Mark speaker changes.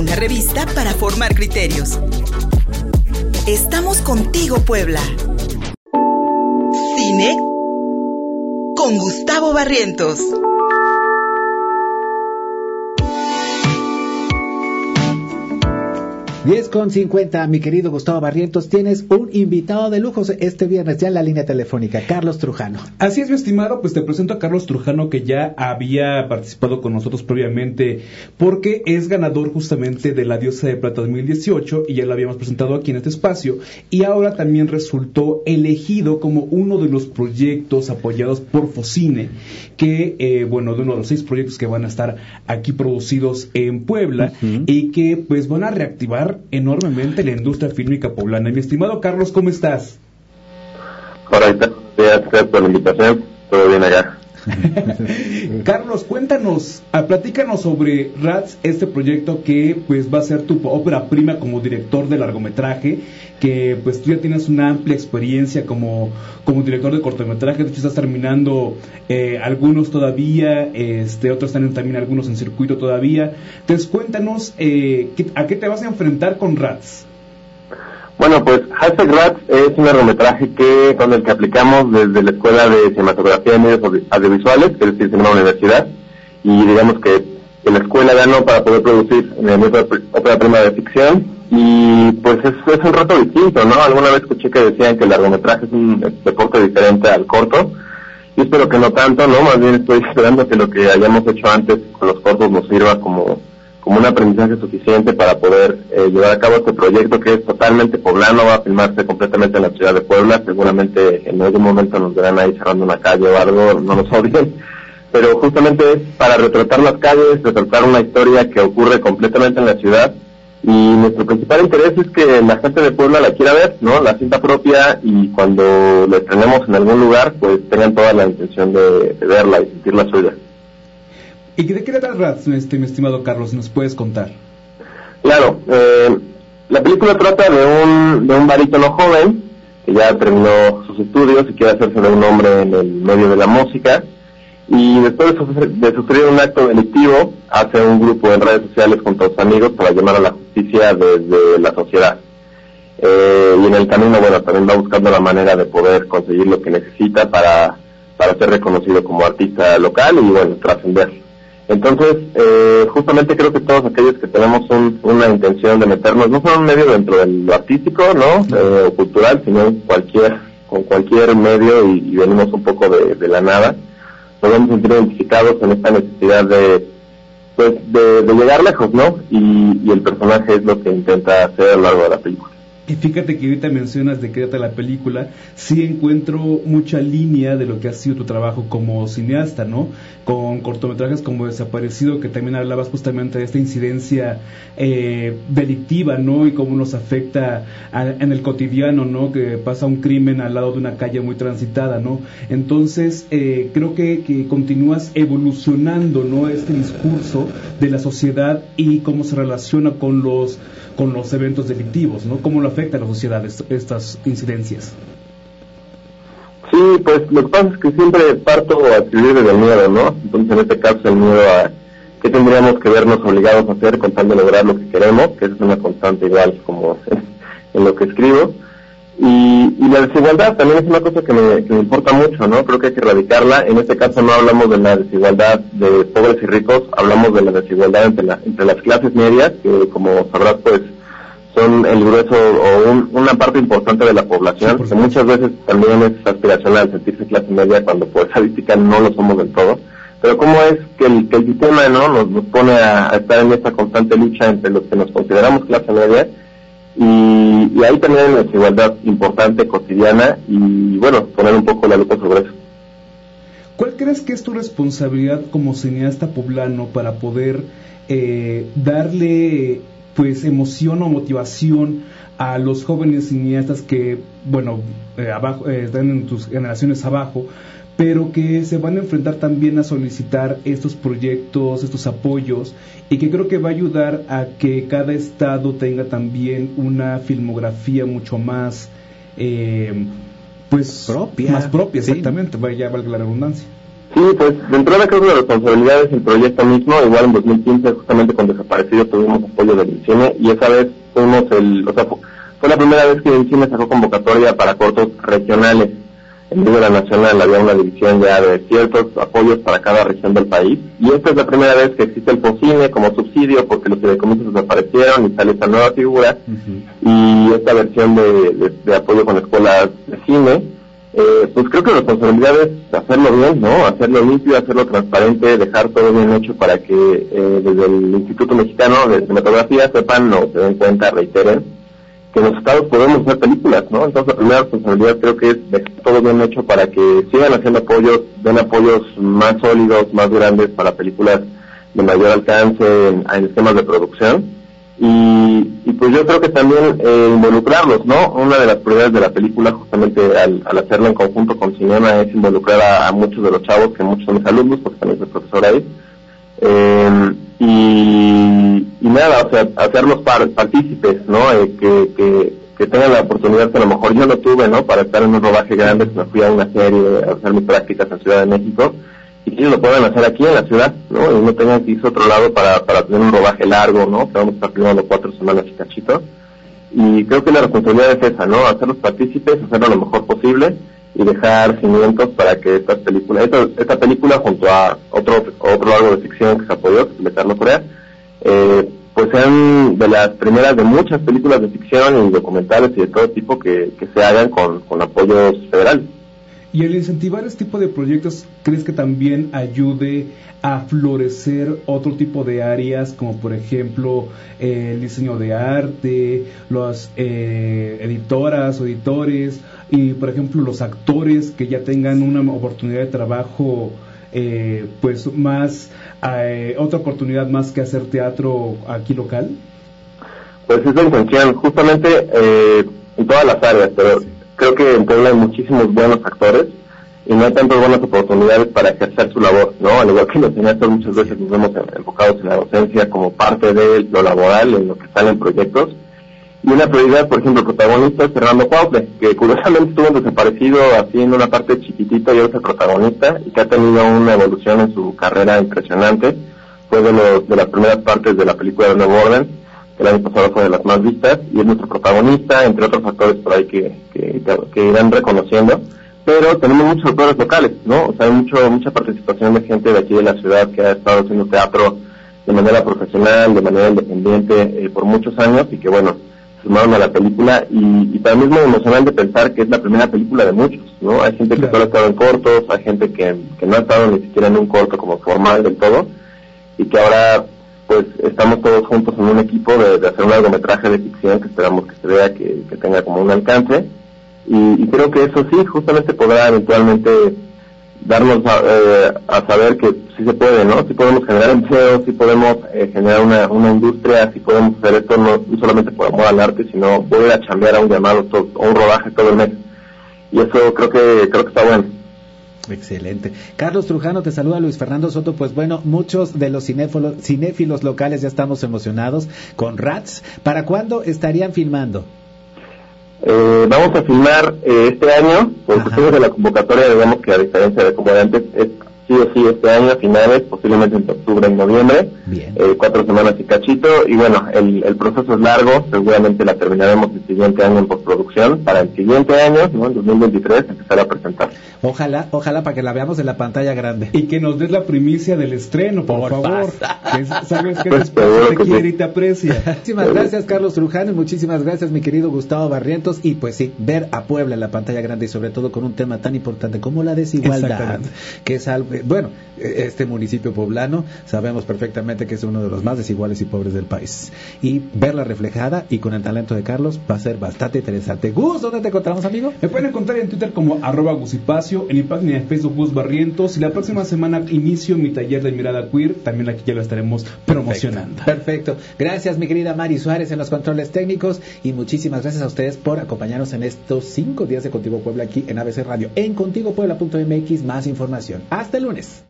Speaker 1: una revista para formar criterios. Estamos contigo, Puebla. Cine con Gustavo Barrientos.
Speaker 2: 10 con 50, mi querido Gustavo Barrientos, tienes un invitado de lujo este viernes ya en la línea telefónica, Carlos Trujano.
Speaker 3: Así es, mi estimado, pues te presento a Carlos Trujano que ya había participado con nosotros previamente porque es ganador justamente de la Diosa de Plata 2018 y ya lo habíamos presentado aquí en este espacio y ahora también resultó elegido como uno de los proyectos apoyados por Focine, que, eh, bueno, de uno de los seis proyectos que van a estar aquí producidos en Puebla y que pues van a reactivar enormemente la industria fílmica poblana. Mi estimado Carlos, ¿cómo estás?
Speaker 4: Hola, gracias por la invitación. Todo bien allá.
Speaker 3: Carlos, cuéntanos, ah, platícanos sobre RATS, este proyecto que pues va a ser tu ópera prima como director de largometraje, que pues tú ya tienes una amplia experiencia como, como director de cortometraje, de hecho estás terminando eh, algunos todavía, este, otros están también algunos en circuito todavía. Entonces cuéntanos eh, a qué te vas a enfrentar con RATS.
Speaker 4: Bueno, pues Hashtag Rats es un largometraje que, con el que aplicamos desde la Escuela de Cinematografía y Medios Audiovisuales, es decir, en una universidad, y digamos que, la escuela ganó para poder producir ópera prima de ficción, y pues es, es un reto distinto, ¿no? Alguna vez escuché que decían que el largometraje es un deporte diferente al corto, y espero que no tanto, ¿no? Más bien estoy esperando que lo que hayamos hecho antes con los cortos nos sirva como como un aprendizaje suficiente para poder eh, llevar a cabo este proyecto que es totalmente poblano, va a filmarse completamente en la ciudad de Puebla, seguramente en algún momento nos verán ahí cerrando una calle o algo, no nos odien, pero justamente es para retratar las calles, retratar una historia que ocurre completamente en la ciudad y nuestro principal interés es que la gente de Puebla la quiera ver, ¿no? La cinta propia y cuando la estrenemos en algún lugar, pues tengan toda la intención de, de verla y sentir la suya.
Speaker 3: ¿Y de qué trata este, mi estimado Carlos? ¿Nos puedes contar?
Speaker 4: Claro, eh, la película trata de un, de un barítono joven que ya terminó sus estudios y quiere hacerse de un hombre en el medio de la música y después de sufrir un acto delictivo hace un grupo en redes sociales junto a sus amigos para llamar a la justicia desde la sociedad. Eh, y en el camino, bueno, también va buscando la manera de poder conseguir lo que necesita para, para ser reconocido como artista local y, bueno, trascender. Entonces, eh, justamente creo que todos aquellos que tenemos una intención de meternos, no solo un medio dentro de lo artístico, ¿no? Eh, o cultural, sino cualquier, con cualquier medio y, venimos un poco de, la nada, nos vamos a sentir identificados en esta necesidad de, pues, de, llegar lejos, ¿no? Y, y el personaje es lo que intenta hacer a lo largo de la película.
Speaker 3: Y fíjate que ahorita mencionas de qué la película, sí encuentro mucha línea de lo que ha sido tu trabajo como cineasta, ¿no? Con cortometrajes como Desaparecido, que también hablabas justamente de esta incidencia eh, delictiva, ¿no? Y cómo nos afecta en el cotidiano, ¿no? Que pasa un crimen al lado de una calle muy transitada, ¿no? Entonces, eh, creo que, que continúas evolucionando, ¿no? Este discurso de la sociedad y cómo se relaciona con los con los eventos delictivos, ¿no? ¿Cómo a la sociedad estas incidencias?
Speaker 4: Sí, pues lo que pasa es que siempre parto a escribir desde el miedo, ¿no? Entonces en este caso el miedo a qué tendríamos que vernos obligados a hacer con tal de lograr lo que queremos, que es una constante igual como en lo que escribo. Y, la desigualdad también es una cosa que me, que me, importa mucho, ¿no? Creo que hay que erradicarla. En este caso no hablamos de la desigualdad de pobres y ricos, hablamos de la desigualdad entre, la, entre las clases medias, que como sabrás, pues son el grueso o una parte importante de la población, que muchas veces también es aspiracional sentirse clase media cuando por estadística no lo somos del todo. Pero cómo es que el, que el sistema no nos, nos pone a, a estar en esta constante lucha entre los que nos consideramos clase media y, ahí también hay una desigualdad importante, cotidiana, y bueno, poner un poco la lupa sobre eso.
Speaker 3: ¿Cuál crees que es tu responsabilidad como cineasta poblano para poder eh, darle pues emoción o motivación a los jóvenes cineastas que, bueno, eh, abajo, eh, están en tus generaciones abajo, pero que se van a enfrentar también a solicitar estos proyectos, estos apoyos, y que creo que va a ayudar a que cada estado tenga también una filmografía mucho más, eh, pues,
Speaker 2: propia.
Speaker 3: Más propia, exactamente, vaya, valga la redundancia.
Speaker 4: Sí, pues dentro de la causa de responsabilidades el proyecto mismo, igual en 2015 justamente con Desaparecido tuvimos apoyo del cine y esa vez fuimos el, o sea, fue la primera vez que el cine sacó convocatoria para cortos regionales. En vez de la nacional había una división ya de ciertos apoyos para cada región del país y esta es la primera vez que existe el POCINE como subsidio porque los fideicomisos desaparecieron y sale esta nueva figura y esta versión de, de apoyo con escuelas de cine eh, pues creo que la responsabilidad es hacerlo bien, ¿no? Hacerlo limpio, hacerlo transparente, dejar todo bien hecho para que eh, desde el Instituto Mexicano de Cinematografía sepan o se den cuenta, reiteren, que los estados podemos hacer películas, ¿no? Entonces la primera responsabilidad creo que es dejar todo bien hecho para que sigan haciendo apoyos, den apoyos más sólidos, más grandes para películas de mayor alcance en, en esquemas de producción y, pues yo creo que también eh, involucrarlos, ¿no? Una de las prioridades de la película, justamente al, al hacerlo en conjunto con Cinema, es involucrar a, muchos de los chavos, que muchos son mis alumnos, porque también soy profesor ahí. Eh, y, y, nada, o sea, hacerlos partícipes, ¿no? Eh, que, que, que, tengan la oportunidad que a lo mejor yo no tuve, ¿no? Para estar en un rodaje grande, que me fui a una serie, a hacer mis prácticas en Ciudad de México y que lo puedan hacer aquí en la ciudad, ¿no? Y no tengan que irse a otro lado para, para tener un rodaje largo, ¿no? Que vamos estar filmando cuatro semanas y cachito. Y creo que la responsabilidad es esa, ¿no? Hacerlos partícipes, hacerlo lo mejor posible y dejar cimientos para que estas películas, esta, esta película junto a otro otro largo de ficción que se apoyó, que es Carlos Corea, eh, pues sean de las primeras de muchas películas de ficción y documentales y de todo tipo que, que se hagan con, con apoyos federales.
Speaker 3: Y el incentivar este tipo de proyectos, ¿crees que también ayude a florecer otro tipo de áreas, como por ejemplo eh, el diseño de arte, las eh, editoras o editores, y por ejemplo los actores que ya tengan una oportunidad de trabajo? Eh, pues más otra oportunidad más que hacer teatro aquí local?
Speaker 4: Pues es la intención, justamente en todas las áreas, pero creo que en Puebla hay muchísimos buenos actores y no hay tantas buenas oportunidades para ejercer su labor, ¿no? Al igual que los cineastas muchas veces nos vemos enfocados en la docencia como parte de lo laboral, en lo que están en proyectos. Y una prioridad, por ejemplo, protagonista es Fernando Cuautle, que curiosamente estuvo desaparecido así en una parte chiquitita y ahora es protagonista y que ha tenido una evolución en su carrera impresionante. Fue de, los, de las primeras partes de la película de Nuevo Orden el año pasado fue de las más vistas y es nuestro protagonista, entre otros factores por ahí que, que, irán reconociendo. Pero tenemos muchos actores locales, ¿no? O sea, hay mucho, mucha participación de gente de aquí de la ciudad que ha estado haciendo teatro de manera profesional, de manera independiente eh, por muchos años y que, bueno, sumaron a la película y, y también es muy emocional de pensar que es la primera película de muchos, ¿no? Hay gente que solo ha estado en cortos, hay gente que, que no ha estado ni siquiera en un corto como formal del todo y que ahora pues estamos todos juntos en un equipo de, hacer un largometraje de ficción que esperamos que se vea que, tenga como un alcance y, creo que eso sí justamente podrá eventualmente darnos eh, a, saber que sí se puede, ¿no? Sí podemos generar empleo, sí podemos eh, generar una, una industria, sí podemos hacer esto no, solamente por amor al arte, sino poder a chambear a un llamado, a un rodaje todo el mes. Y eso creo que creo que está bueno.
Speaker 2: Excelente. Carlos Trujano, te saluda Luis Fernando Soto. Pues bueno, muchos de los cinéfilos, cinéfilos locales ya estamos emocionados con Rats. ¿Para cuándo estarían filmando?
Speaker 4: Eh, vamos a filmar eh, este año, por cuestiones de la convocatoria, digamos que a diferencia de como de antes, es sí o sí este año, a finales, posiblemente en octubre, en noviembre, eh, cuatro semanas y cachito, y bueno, el, el, proceso es largo, seguramente la terminaremos el siguiente año en postproducción, para el siguiente año, ¿no? En 2023, empezar a presentar.
Speaker 2: Ojalá, ojalá para que la veamos en la pantalla grande.
Speaker 3: Y que nos des la primicia del estreno, por, favor. sabes que pues, te quiere y te aprecia.
Speaker 2: Muchísimas gracias, Carlos Trujano, y muchísimas gracias, mi querido Gustavo Barrientos, y pues sí, ver a Puebla en la pantalla grande y sobre todo con un tema tan importante como la desigualdad, que es algo bueno, este municipio poblano sabemos perfectamente que es uno de los más desiguales y pobres del país. Y verla reflejada y con el talento de Carlos va a ser bastante interesante. Gus, ¿dónde te encontramos, amigo?
Speaker 3: Me pueden encontrar en Twitter como arroba gusipacio, en mi página de Facebook Gus Barrientos y la próxima semana inicio mi taller de mirada queer, también aquí ya lo estaremos promocionando.
Speaker 2: Perfecto. Gracias, mi querida Mari Suárez en los controles técnicos y muchísimas gracias a ustedes por acompañarnos en estos cinco días de Contigo Puebla aquí en ABC Radio, en contigopuebla.mx, más información. Hasta el lunes. そうです。